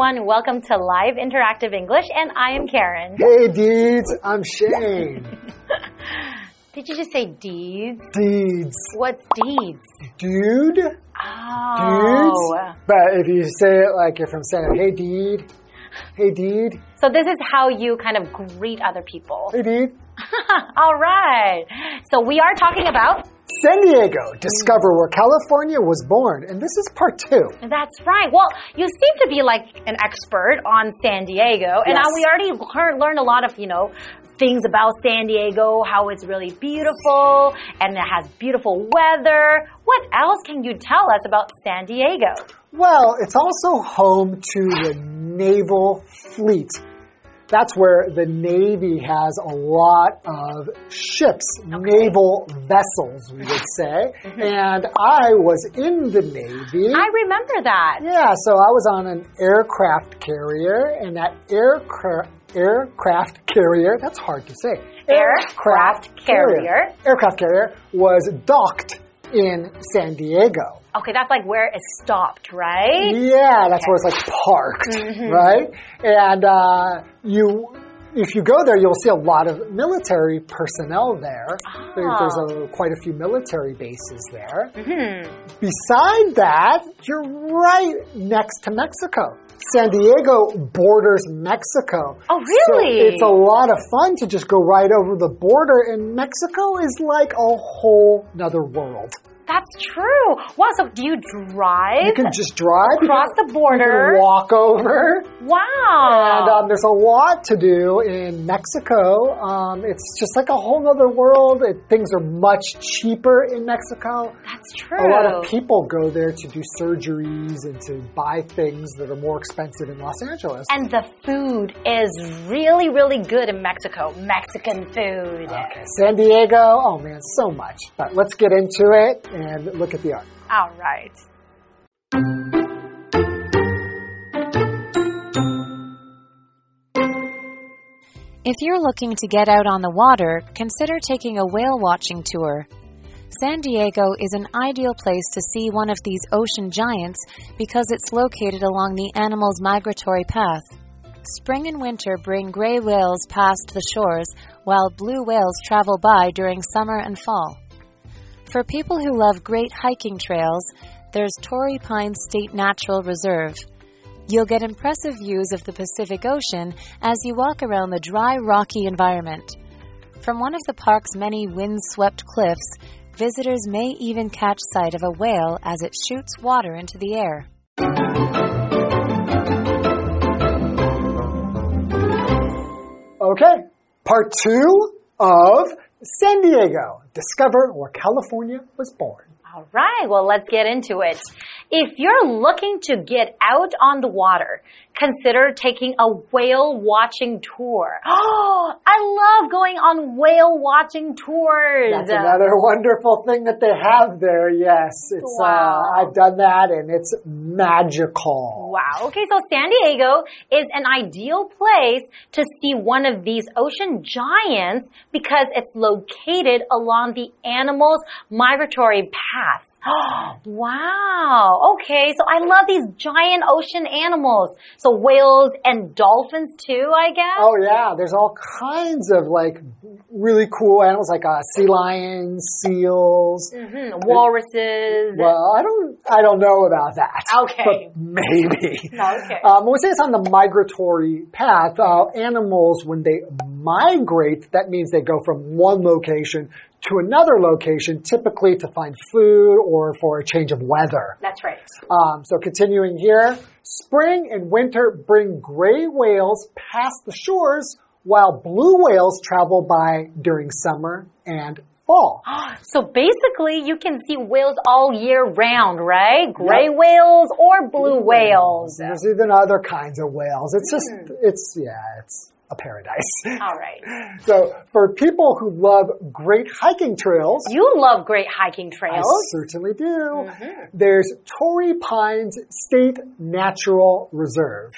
everyone, welcome to Live Interactive English, and I am Karen. Hey, dudes, I'm Shane. Did you just say deeds? Deeds. What's deeds? Dude? Oh. Dudes? But if you say it like you're from San hey, deed. Hey, deed. So this is how you kind of greet other people. Hey, deed. All right. So we are talking about San Diego, discover where California was born. And this is part two. That's right. Well, you seem to be like an expert on San Diego, and Yes. we already learned, learned a lot of, you know, things about San Diego, how it's really beautiful, and it has beautiful weather. What else can you tell us about San Diego? Well, it's also home to the naval fleet. That's where the Navy has a lot of ships, naval vessels, we would say. Mm-hmm. And I was in the Navy. I remember that. Yeah, so I was on an aircraft carrier, and that aircraft aircraft carrier, that's hard to say. Aircraft carrier. Aircraft carrier was docked in San Diego. Okay, that's like where it stopped, right? Yeah, that's where it's like parked, Mm-hmm. right? And uh, you, if you go there, you'll see a lot of military personnel there. There- There's Ah. a, quite a few military bases there. Hmm. Beside that, you're right next to Mexico. San Diego borders Mexico. Oh, So really? it's a lot of fun to just go right over the border, and Mexico is like a whole nother world. That's true. Wow, so do you drive You can just drive you across the border? you can walk over. Wow. And um, there's a lot to do in Mexico. Um, it's just like a whole other world. It, things are much cheaper in Mexico. That's true. A lot of people go there to do surgeries and to buy things that are more expensive in Los Angeles. And the food is really, really good in Mexico. Mexican food. Okay, San Diego, oh man, so much. But let's get into it and look at the art. All right. If you're looking to get out on the water, consider taking a whale watching tour. San Diego is an ideal place to see one of these ocean giants because it's located along the animal's migratory path. Spring and winter bring gray whales past the shores, while blue whales travel by during summer and fall. For people who love great hiking trails, there's Torrey Pines State Natural Reserve. You'll get impressive views of the Pacific Ocean as you walk around the dry, rocky environment. From one of the park's many wind-swept cliffs, visitors may even catch sight of a whale as it shoots water into the air. Okay, part two of San Diego. Discover where California was born. All right, well, let's get into it. If you're looking to get out on the water, consider taking a whale watching tour. Oh, I love going on whale watching tours. That's another wonderful thing that they have there. Yes, it's. Wow. Uh, I've done that, and it's magical. Wow. Okay, so San Diego is an ideal place to see one of these ocean giants because it's located along the animal's migratory path. wow. Okay, so I love these giant ocean animals. So whales and dolphins too, I guess? Oh yeah, there's all kinds of like really cool animals, like uh, sea lions, seals. Mhm, Walruses. Well, I don't, I don't know about that. Okay. but maybe. Okay. Um, when we say it's on the migratory path, uh, animals when they migrate, that means they go from one location to another location, typically to find food or for a change of weather. That's right. Um, so continuing here, spring and winter bring gray whales past the shores while blue whales travel by during summer and fall. So basically, you can see whales all year round, right? Gray Yep. whales or blue whales. There's even other kinds of whales. It's just, Hmm. it's, yeah, it's a paradise. All right. So for people who love great hiking trails, You love great hiking trails. I certainly do. Mm-hmm. There's Torrey Pines State Natural Reserve.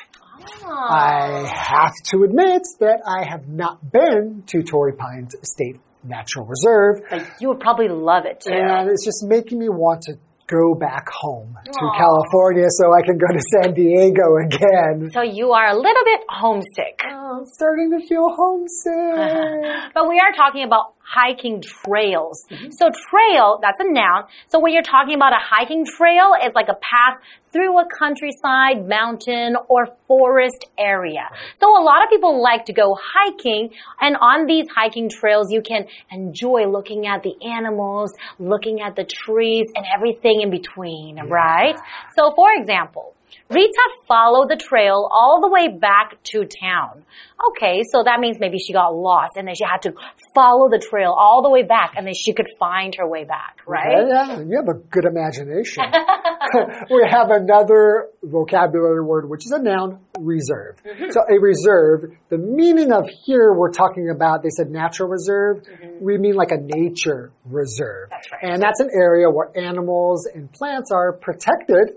I Ah. have to admit that I have not been to Torrey Pines State natural reserve. But you would probably love it too. And it's just making me want to go back home to California so I can go to San Diego again. So you are a little bit homesick. Oh, I'm starting to feel homesick. But we are talking about hiking trails. Mm-hmm. So trail, that's a noun. So when you're talking about a hiking trail, it's like a path through a countryside, mountain, or forest area. So a lot of people like to go hiking and on these hiking trails you can enjoy looking at the animals, looking at the trees and everything in between, right? So for example, Rita followed the trail all the way back to town. Okay, so that means maybe she got lost and then she had to follow the trail all the way back and then she could find her way back, right? Yeah, you have a good imagination. we have another vocabulary word, which is a noun, reserve. Mm-hmm. So a reserve, the meaning of here we're talking about, they said natural reserve. We mean like a nature reserve. That's right. And that's an area where animals and plants are protected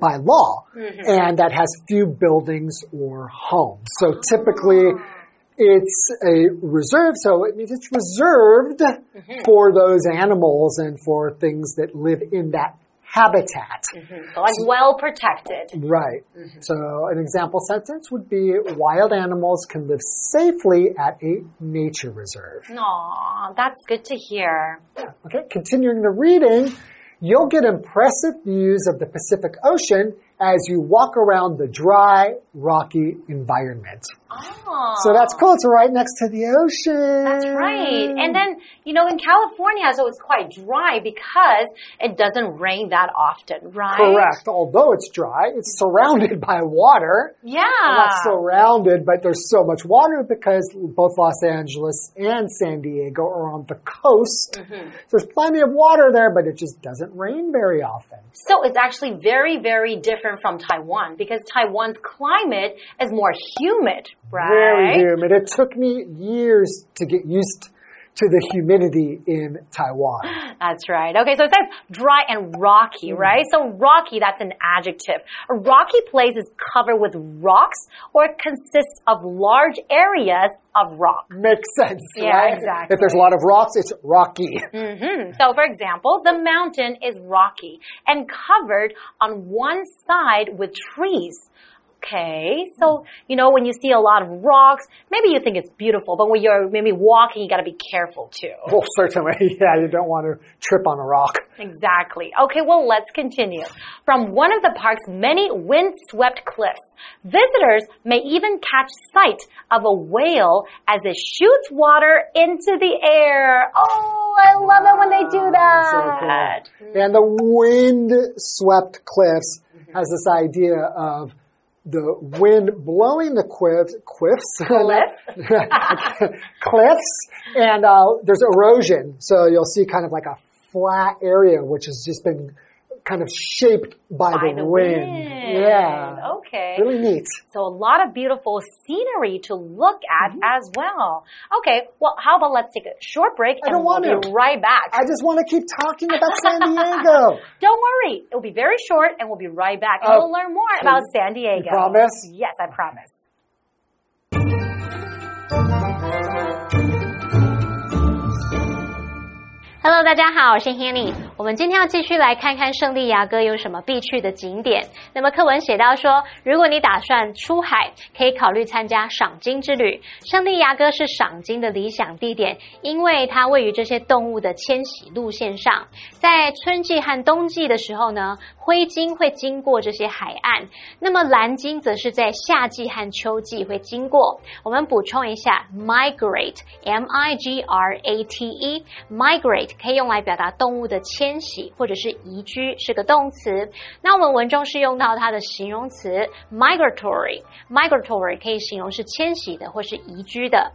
by law Mm-hmm. and that has few buildings or homes. So typically Ah. it's a reserve, so it means it's reserved Mm-hmm. for those animals and for things that live in that habitat. So like well protected. Right. Mm-hmm. So an example sentence would be wild animals can live safely at a nature reserve. Aw, that's good to hear. Okay, continuing the reading, you'll get impressive views of the Pacific Ocean as you walk around the dry, rocky environment. Oh. So that's cool. It's right next to the ocean. That's right. And then, you know, in California, so it's quite dry because it doesn't rain that often, right? Correct. Although it's dry, it's surrounded by water. Yeah. Not surrounded, but there's so much water because both Los Angeles and San Diego are on the coast. Mm-hmm. So there's plenty of water there, but it just doesn't rain very often. So it's actually very, very different from Taiwan because Taiwan's climate is more humid, right? Very humid. It took me years to get used to the humidity in Taiwan. That's right. Okay, so it says dry and rocky, Mm. right? So rocky, that's an adjective. A rocky place is covered with rocks or it consists of large areas of rock. Makes sense, Yeah, right? exactly. If there's a lot of rocks, it's rocky. hmm So, for example, the mountain is rocky and covered on one side with trees. Okay, so you know when you see a lot of rocks, maybe you think it's beautiful, but when you're maybe walking, you got to be careful too. Well, certainly, yeah, you don't want to trip on a rock. Exactly. Okay, well, let's continue. From one of the park's many wind-swept cliffs, visitors may even catch sight of a whale as it shoots water into the air. Oh, I love it when they do that. So cool. And the wind swept cliffs mm-hmm. has this idea of the wind blowing the quiffs, quiffs, cliffs, and uh, there's erosion. So you'll see kind of like a flat area which has just been kind of shaped by, By the, the wind. wind. Yeah. Okay. Really neat. So a lot of beautiful scenery to look at Mm-hmm. as well. Okay, well, how about let's take a short break I and don't we'll want be to. right back. I just want to keep talking about San Diego. Don't worry, it'll be very short and we'll be right back and Oh, we'll learn more about San Diego. promise? Yes, I promise. Hello，大家好，我是 Hanny。 我们今天要继续来看看圣地亚哥有什么必去的景点。那么课文写到说，如果你打算出海，可以考虑参加赏金之旅。圣地亚哥是赏金的理想地点，因为它位于这些动物的迁徙路线上。在春季和冬季的时候呢，灰鲸会经过这些海岸，那么蓝鲸则是在夏季和秋季会经过。我们补充一下，migrate，m i g r a t e，migrate 可以用来表达动物的迁迁徙或者是移居，是个动词。那我们文中是用到它的形容词 migratory，migratory 可以形容是迁徙的或是移居的。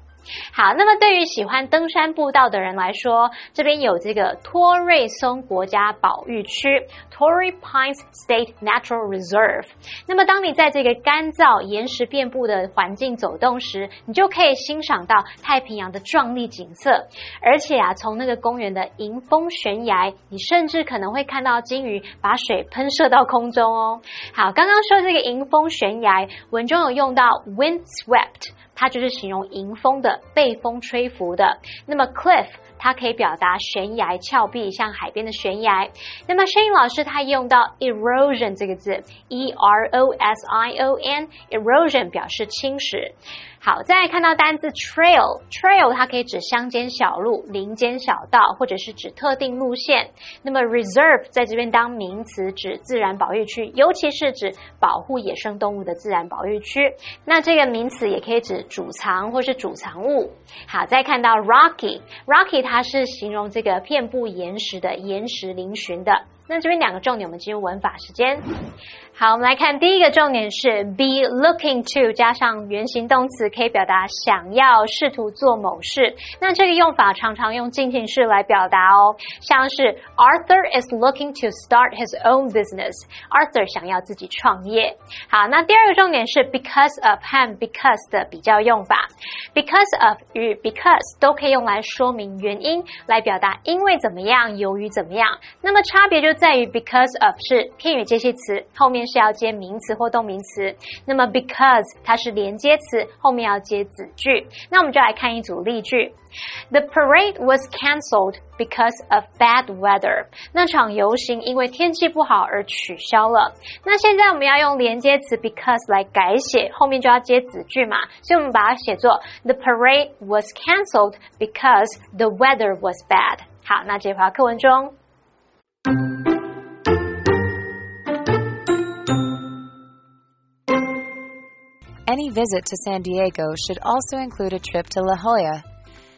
好，那么对于喜欢登山步道的人来说，这边有这个托瑞松国家保育区 （Torrey Pines State Natural Reserve）。那么，当你在这个干燥、岩石遍布的环境走动时，你就可以欣赏到太平洋的壮丽景色。而且啊，从那个公园的迎风悬崖，你甚至可能会看到鲸鱼把水喷射到空中哦。好，刚刚说这个迎风悬崖，文中有用到 windswept。它就是形容迎风的，的，被风吹拂的。那么 cliff 它可以表达悬崖峭壁，像海边的悬崖。那么声音老师他用到 erosion 这个字，e r o s i o n，erosion 表示侵蚀。好，再来看到单字 trail，trail 它可以指乡间小路、林间小道，或者是指特定路线。那么 reserve 在这边当名词，指自然保育区，尤其是指保护野生动物的自然保育区。那这个名词也可以指储藏或是储藏物。好，再看到 rocky，rocky 它是形容这个遍布岩石的岩石嶙峋的。那这边两个重点，我们进入文法时间。好，我们来看第一个重点是 be looking to 加上原形动词，可以表达想要、试图做某事。那这个用法常常用进行式来表达哦，像是 Arthur is looking to start his own business。Arthur 想要自己创业。好，那第二个重点是 because of 和 because 的比较用法。because of 与 because 都可以用来说明原因，来表达因为怎么样，由于怎么样。那么差别就在于 because of 是片语接系词，后面是要接名词或动名词。那么 because 它是连接词，后面要接子句。那我们就来看一组例句。The parade was cancelled because of bad weather。那场游行因为天气不好而取消了。那现在我们要用连接词 because 来改写，后面就要接子句嘛，所以我们把它写作 The parade was cancelled because the weather was bad。好，那这句话课文中。Any visit to San Diego should also include a trip to La Jolla.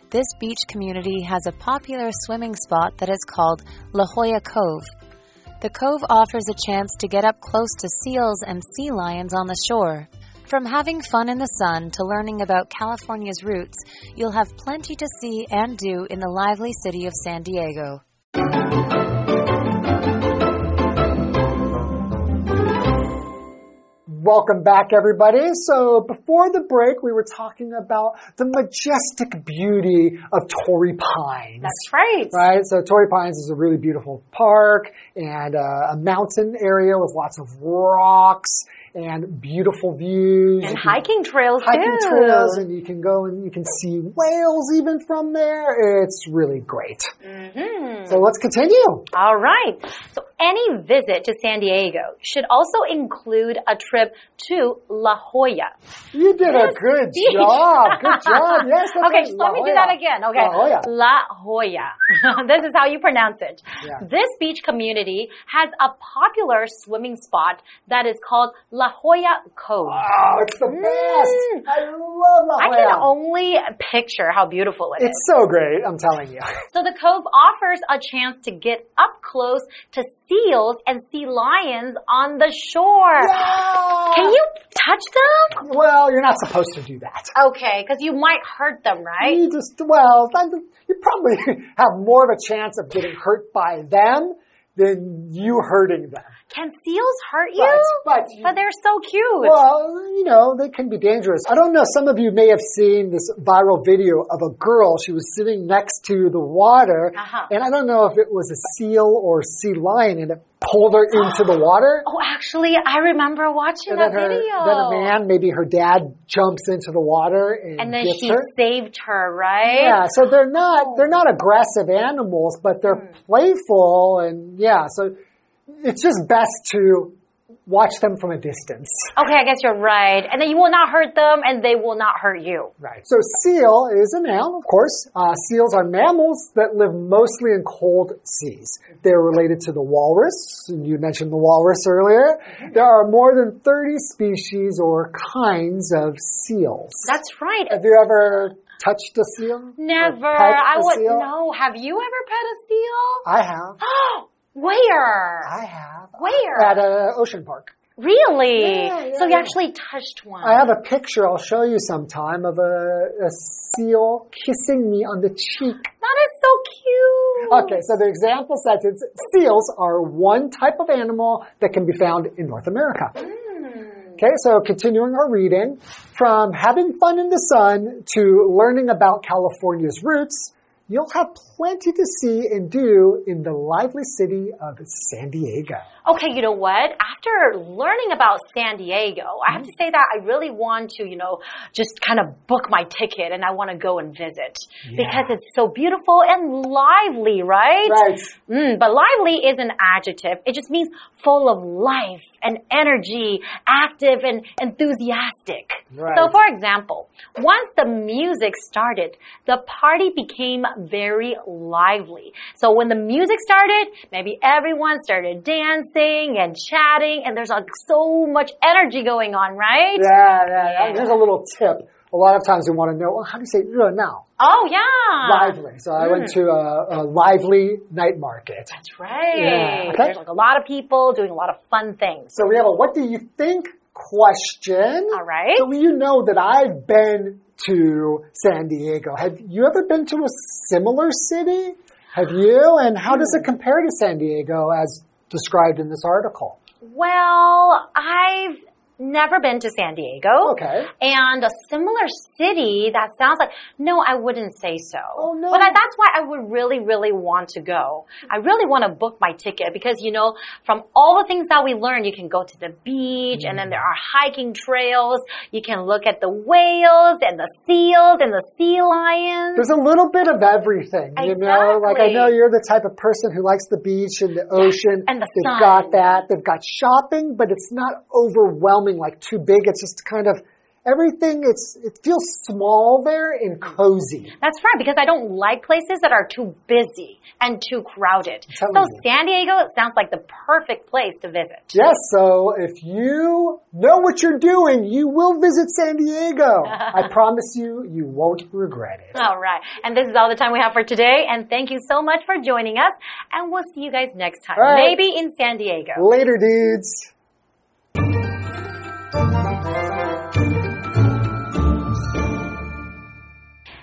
This beach community has a popular swimming spot that is called La Jolla Cove. The cove offers a chance to get up close to seals and sea lions on the shore. From having fun in the sun to learning about California's roots, you'll have plenty to see and do in the lively city of San Diego. Welcome back, everybody. So before the break, we were talking about the majestic beauty of Torrey Pines. That's right. Right? So Torrey Pines is a really beautiful park and uh, a mountain area with lots of rocks and beautiful views. And hiking trails hiking too. trails, and you can go and you can see whales even from there. It's really great. Mhm. So let's continue. All right. So any visit to San Diego should also include a trip to La Jolla. You did a good job. Good job. Yes. that's okay, right. let me do that again. Okay. La Jolla. La Jolla. this is how you pronounce it. Yeah. This beach community has a popular swimming spot that is called La Jolla Cove. Oh, it's the mm. best. I love La Jolla. I can only picture how beautiful it is. It's so great. I'm telling you. So the cove offers a chance to get up close to seals and sea lions on the shore. Can you touch them? Well, you're not supposed to do that. Okay, because you might hurt them, right? You just, well, you probably have more of a chance of getting hurt by them than you hurting them. Can seals hurt you? But, but, But they're so cute. well, you know, they can be dangerous. I don't know, some of you may have seen this viral video of a girl. She was sitting next to the water, Uh-huh. and I don't know if it was a seal or sea lion, and it pulled her into the water. oh, actually, I remember watching And that her, video. then a man, maybe her dad, jumps into the water and, and then gets he her. saved her, right? Yeah, so they're not they're not aggressive animals, but they're Hmm. playful and yeah, so it's just best to watch them from a distance. Okay, I guess you're right. And then you will not hurt them, and they will not hurt you. Right. So seal is a noun, of course. Uh, seals are mammals that live mostly in cold seas. They're related to the walrus. and You mentioned the walrus earlier. There are more than 30 species or kinds of seals. That's right. Have you ever touched a seal? Never. I would seal? know. Have you ever pet a seal? I have. Where? I have. Where? At an ocean park. Really? Yeah, yeah, so you yeah. actually touched one. I have a picture I'll show you sometime of a, a seal kissing me on the cheek. That is so cute. Okay, so the example sentence seals are one type of animal that can be found in North America. Hmm. Okay, so continuing our reading from having fun in the sun to learning about California's roots, you'll have plenty to see and do in the lively city of San Diego. Okay, you know what? After learning about San Diego, I have to say that I really want to, you know, just kind of book my ticket and I want to go and visit because it's so beautiful and lively, right? Right. Mm, but lively is an adjective. It just means full of life and energy, active and enthusiastic. Right. So, for example, once the music started, the party became very lively. So when the music started, maybe everyone started dancing and chatting, and there's like so much energy going on, right? Yeah, yeah, Yeah. There's a little tip. A lot of times we want to know, well, how do you say 热闹? Oh yeah, Lively. So I went hmm. to a, a lively night market. That's right. Yeah, okay. There's like a lot of people doing a lot of fun things. So we have a what do you think question. All right. So you know that I've been to San Diego. Have you ever been to a similar city? Have you? And how does it hmm. compare to San Diego as described in this article? Well, I've never been to San Diego. Okay. And a similar city that sounds like, no, I wouldn't say so. Oh, no. But I, that's why I would really, really want to go. I really want to book my ticket because, you know, from all the things that we learn, you can go to the beach and then mm. there are hiking trails. You can look at the whales and the seals and the sea lions. There's a little bit of everything, you know. Like I know you're the type of person who likes the beach and the ocean. and the They've sun. got that. They've got shopping, but it's not overwhelming, like too big. It's just kind of everything. It's it feels small there and cozy. That's right, because I don't like places that are too busy and too crowded. So you. San Diego sounds like the perfect place to visit. Yes, so if you know what you're doing, you will visit San Diego. I promise you, you won't regret it. All right. And this is all the time we have for today. And thank you so much for joining us. And we'll see you guys next time. Right. Maybe in San Diego. Later, dudes.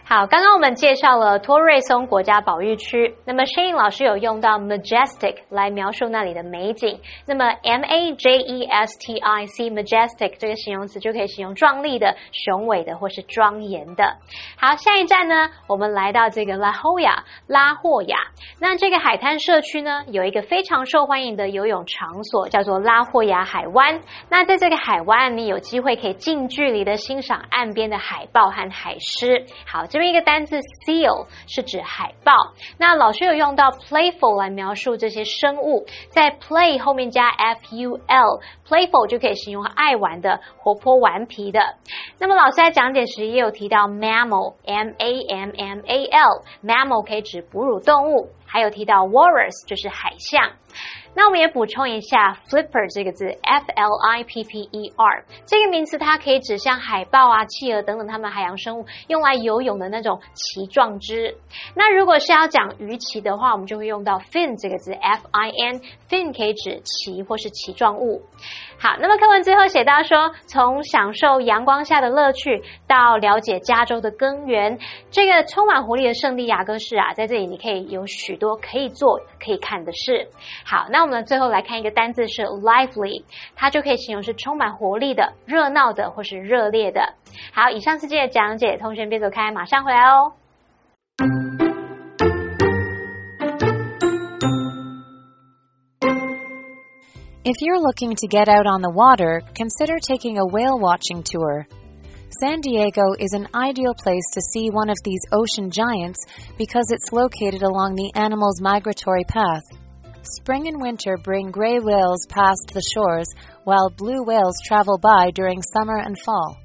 好，刚刚我们介绍了托瑞松国家保育区。那么 Shane 老师有用到 majestic 来描述那里的美景。那么 M A J E S T I C majestic 这个形容词就可以形容壮丽的、雄伟的或是庄严的。好，下一站呢，我们来到这个 La Jolla 拉霍雅。那这个海滩社区呢，有一个非常受欢迎的游泳场所，叫做拉霍雅海湾。那在这个海湾，你有机会可以近距离的欣赏岸边的海豹和海狮。好，这边一个单字 seal 是指海豹。那老师有用到 playful 来描述这些生物，在 play 后面加 f u l，playful 就可以形容爱玩的、活泼顽皮的。那么老师在讲解时也有提到 mammal，m a m m a l，mammal 可以指哺乳动物，还有提到 walrus 就是海象。那我们也补充一下 flipper 这个字，f l i p p e r 这个名词，它可以指像海豹啊、企鹅等等它们海洋生物用来游泳的那种鳍状肢。那如果是要讲鱼鳍的话，我们就会用到 fin 这个字，f i n，fin 可以指鳍或是鳍状物。好，那么课文最后写到说，从享受阳光下的乐趣到了解加州的根源，这个充满活力的圣地亚哥市啊，在这里你可以有许多可以做、可以看的事。好，那我们最后来看一个单字是 lively，它就可以形容是充满活力的、热闹的或是热烈的。好，以上是今天的讲解，同学别走开，马上回来哦。If you're looking to get out on the water, consider taking a whale watching tour. San Diego is an ideal place to see one of these ocean giants because it's located along the animal's migratory path. Spring and winter bring gray whales past the shores, while blue whales travel by during summer and fall.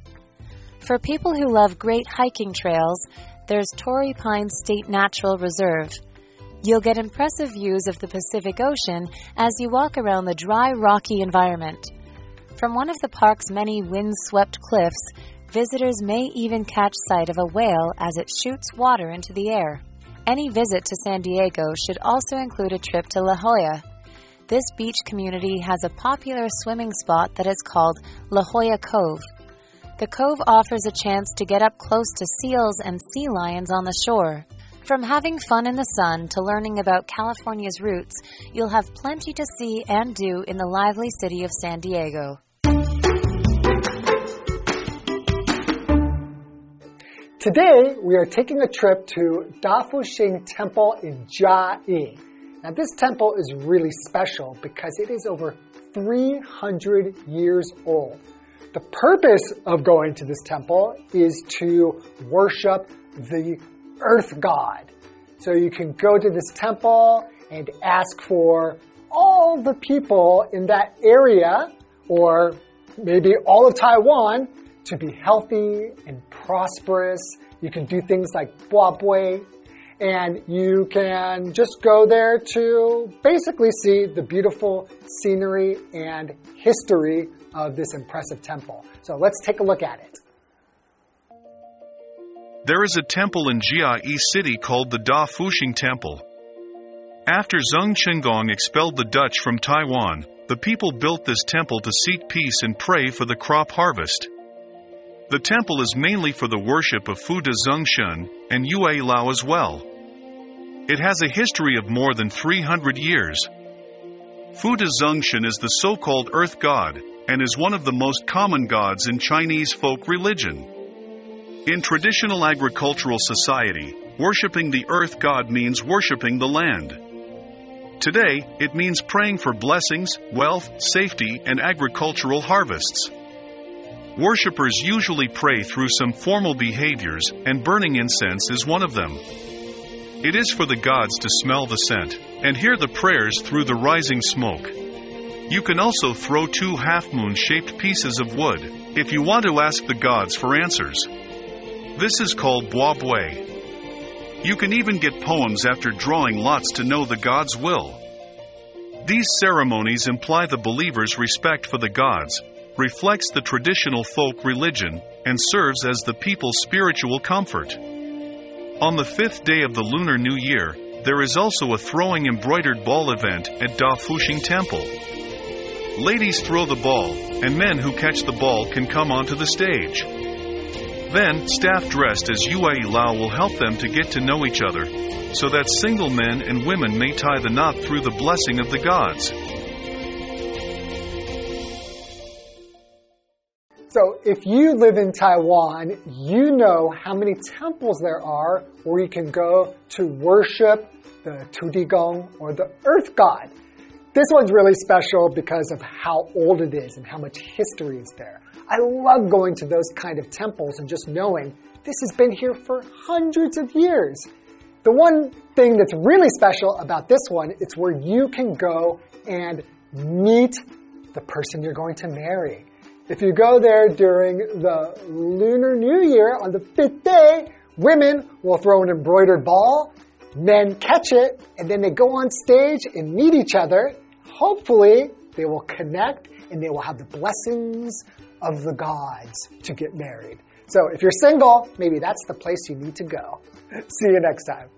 For people who love great hiking trails, there's Torrey Pines State Natural Reserve. You'll get impressive views of the Pacific Ocean as you walk around the dry, rocky environment. From one of the park's many wind-swept cliffs, visitors may even catch sight of a whale as it shoots water into the air. Any visit to San Diego should also include a trip to La Jolla. This beach community has a popular swimming spot that is called La Jolla Cove. The cove offers a chance to get up close to seals and sea lions on the shore. From having fun in the sun to learning about California's roots, you'll have plenty to see and do in the lively city of San Diego. Today, we are taking a trip to Dafuxing Temple in Jiayi. Now, this temple is really special because it is over 300 years old. The purpose of going to this temple is to worship the earth god. So you can go to this temple and ask for all the people in that area or maybe all of Taiwan to be healthy and prosperous. You can do things like buabui, and you can just go there to basically see the beautiful scenery and history of this impressive temple. So let's take a look at it. There is a temple in Jiayi City called the Da Fuxing Temple. After Zheng Chenggong expelled the Dutch from Taiwan, the people built this temple to seek peace and pray for the crop harvest. The temple is mainly for the worship of Fu De Zhengshen and Yue Lao as well. It has a history of more than 300 years. Fu De Zhengshen is the so called earth god and is one of the most common gods in Chinese folk religion. In traditional agricultural society, worshipping the earth god means worshipping the land. Today, it means praying for blessings, wealth, safety, and agricultural harvests. Worshippers usually pray through some formal behaviors, and burning incense is one of them. It is for the gods to smell the scent and hear the prayers through the rising smoke. You can also throw two half moon shaped pieces of wood if you want to ask the gods for answers. This is called buabui. You can even get poems after drawing lots to know the god's will. These ceremonies imply the believer's respect for the gods, reflects the traditional folk religion, and serves as the people's spiritual comfort. On the fifth day of the Lunar New Year, there is also a throwing embroidered ball event at Da Fuxing Temple. Ladies throw the ball, and men who catch the ball can come onto the stage. Then, staff dressed as Yue Lao will help them to get to know each other, so that single men and women may tie the knot through the blessing of the gods. So, if you live in Taiwan, you know how many temples there are where you can go to worship the Tudigong or the earth god. This one's really special because of how old it is and how much history is there. I love going to those kind of temples and just knowing this has been here for hundreds of years. The one thing that's really special about this one, it's where you can go and meet the person you're going to marry. If you go there during the Lunar New Year on the fifth day, women will throw an embroidered ball, men catch it, and then they go on stage and meet each other. Hopefully, they will connect and they will have the blessings of the gods to get married. So if you're single, maybe that's the place you need to go. See you next time.